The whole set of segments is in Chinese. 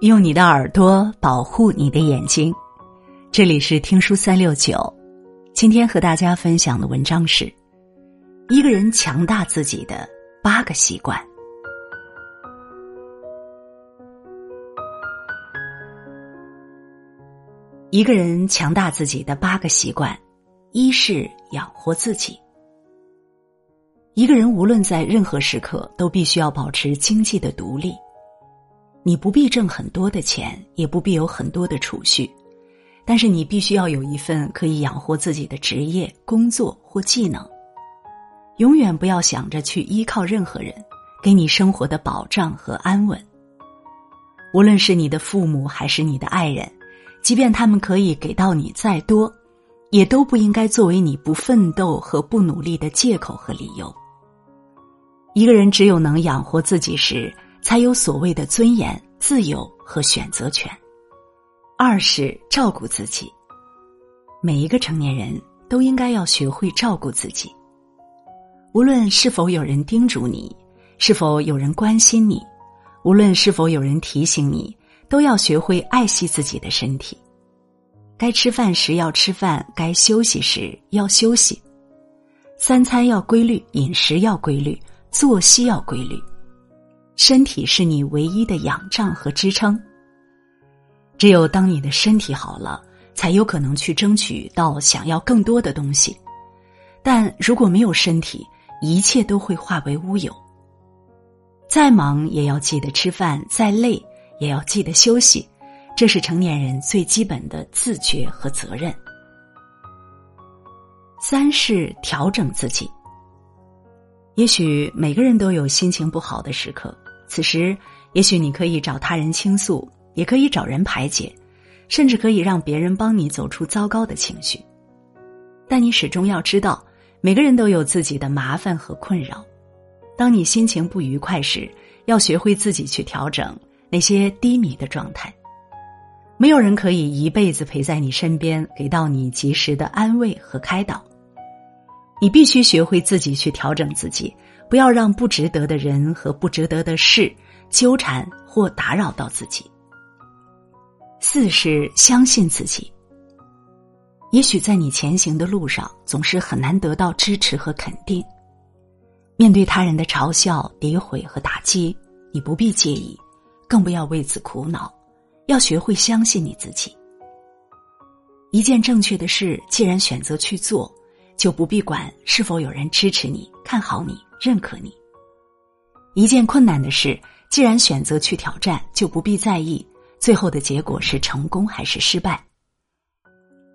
用你的耳朵保护你的眼睛。这里是听书三六九，今天和大家分享的文章是：一个人强大自己的八个习惯。一个人强大自己的八个习惯，一是养活自己。一个人无论在任何时刻，都必须要保持经济的独立。你不必挣很多的钱，也不必有很多的储蓄，但是你必须要有一份可以养活自己的职业、工作或技能。永远不要想着去依靠任何人给你生活的保障和安稳。无论是你的父母还是你的爱人，即便他们可以给到你再多，也都不应该作为你不奋斗和不努力的借口和理由。一个人只有能养活自己时。才有所谓的尊严、自由和选择权。二是照顾自己。每一个成年人都应该要学会照顾自己。无论是否有人叮嘱你，是否有人关心你，无论是否有人提醒你，都要学会爱惜自己的身体。该吃饭时要吃饭，该休息时要休息。三餐要规律，饮食要规律，作息要规律。身体是你唯一的仰仗和支撑。只有当你的身体好了，才有可能去争取到想要更多的东西。但如果没有身体，一切都会化为乌有。再忙也要记得吃饭，再累也要记得休息，这是成年人最基本的自觉和责任。三是调整自己。也许每个人都有心情不好的时刻。此时，也许你可以找他人倾诉，也可以找人排解，甚至可以让别人帮你走出糟糕的情绪。但你始终要知道，每个人都有自己的麻烦和困扰。当你心情不愉快时，要学会自己去调整那些低迷的状态。没有人可以一辈子陪在你身边，给到你及时的安慰和开导。你必须学会自己去调整自己。不要让不值得的人和不值得的事纠缠或打扰到自己。四是相信自己。也许在你前行的路上，总是很难得到支持和肯定。面对他人的嘲笑、诋毁和打击，你不必介意，更不要为此苦恼。要学会相信你自己。一件正确的事，既然选择去做，就不必管是否有人支持你、看好你。认可你。一件困难的事，既然选择去挑战，就不必在意最后的结果是成功还是失败。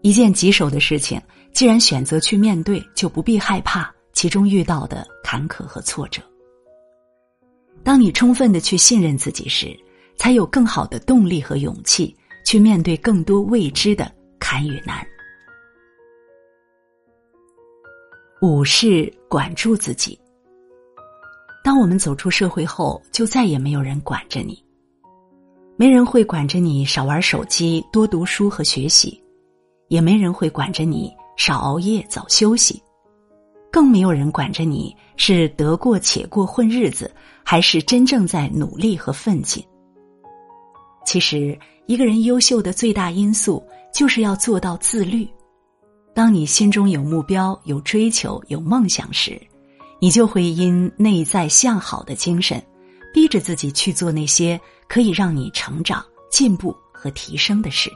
一件棘手的事情，既然选择去面对，就不必害怕其中遇到的坎坷和挫折。当你充分的去信任自己时，才有更好的动力和勇气去面对更多未知的坎与难。五是管住自己。当我们走出社会后，就再也没有人管着你，没人会管着你少玩手机、多读书和学习，也没人会管着你少熬夜、早休息，更没有人管着你是得过且过混日子，还是真正在努力和奋进。其实，一个人优秀的最大因素就是要做到自律。当你心中有目标、有追求、有梦想时。你就会因内在向好的精神，逼着自己去做那些可以让你成长、进步和提升的事。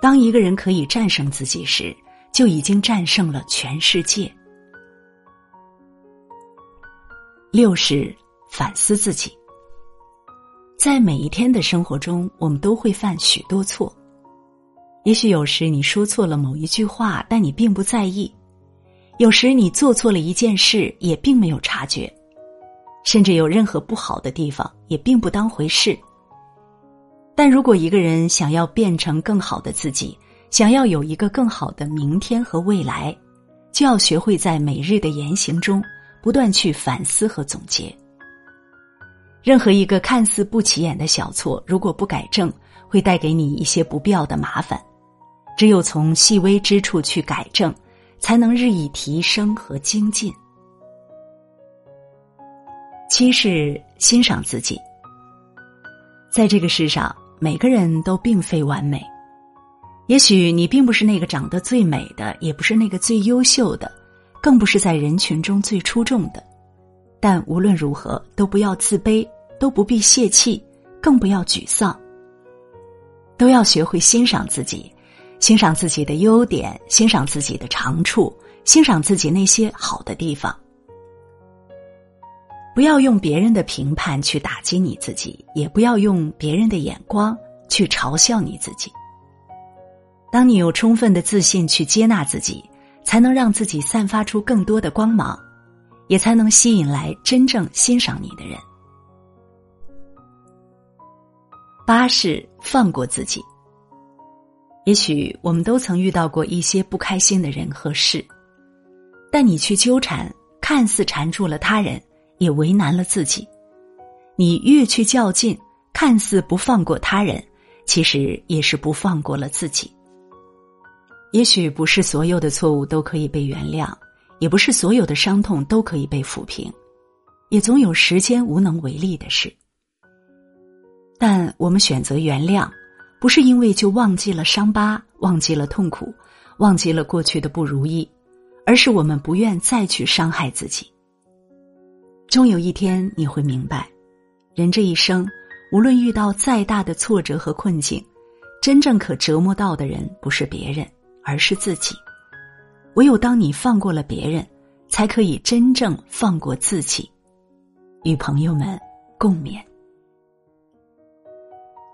当一个人可以战胜自己时，就已经战胜了全世界。六是反思自己。在每一天的生活中，我们都会犯许多错。也许有时你说错了某一句话，但你并不在意。有时你做错了一件事，也并没有察觉，甚至有任何不好的地方，也并不当回事。但如果一个人想要变成更好的自己，想要有一个更好的明天和未来，就要学会在每日的言行中不断去反思和总结。任何一个看似不起眼的小错，如果不改正，会带给你一些不必要的麻烦。只有从细微之处去改正。才能日益提升和精进。七是欣赏自己。在这个世上，每个人都并非完美。也许你并不是那个长得最美的，也不是那个最优秀的，更不是在人群中最出众的。但无论如何，都不要自卑，都不必泄气，更不要沮丧。都要学会欣赏自己，欣赏自己的优点，欣赏自己的长处，欣赏自己那些好的地方。不要用别人的评判去打击你自己，也不要用别人的眼光去嘲笑你自己。当你有充分的自信去接纳自己，才能让自己散发出更多的光芒，也才能吸引来真正欣赏你的人。八是放过自己。也许我们都曾遇到过一些不开心的人和事，但你去纠缠，看似缠住了他人，也为难了自己；你越去较劲，看似不放过他人，其实也是不放过了自己。也许不是所有的错误都可以被原谅，也不是所有的伤痛都可以被抚平，也总有时间无能为力的事。但我们选择原谅，不是因为就忘记了伤疤，忘记了痛苦，忘记了过去的不如意，而是我们不愿再去伤害自己。终有一天你会明白，人这一生，无论遇到再大的挫折和困境，真正可折磨到的人不是别人。而是自己，唯有当你放过了别人，才可以真正放过自己。与朋友们共勉。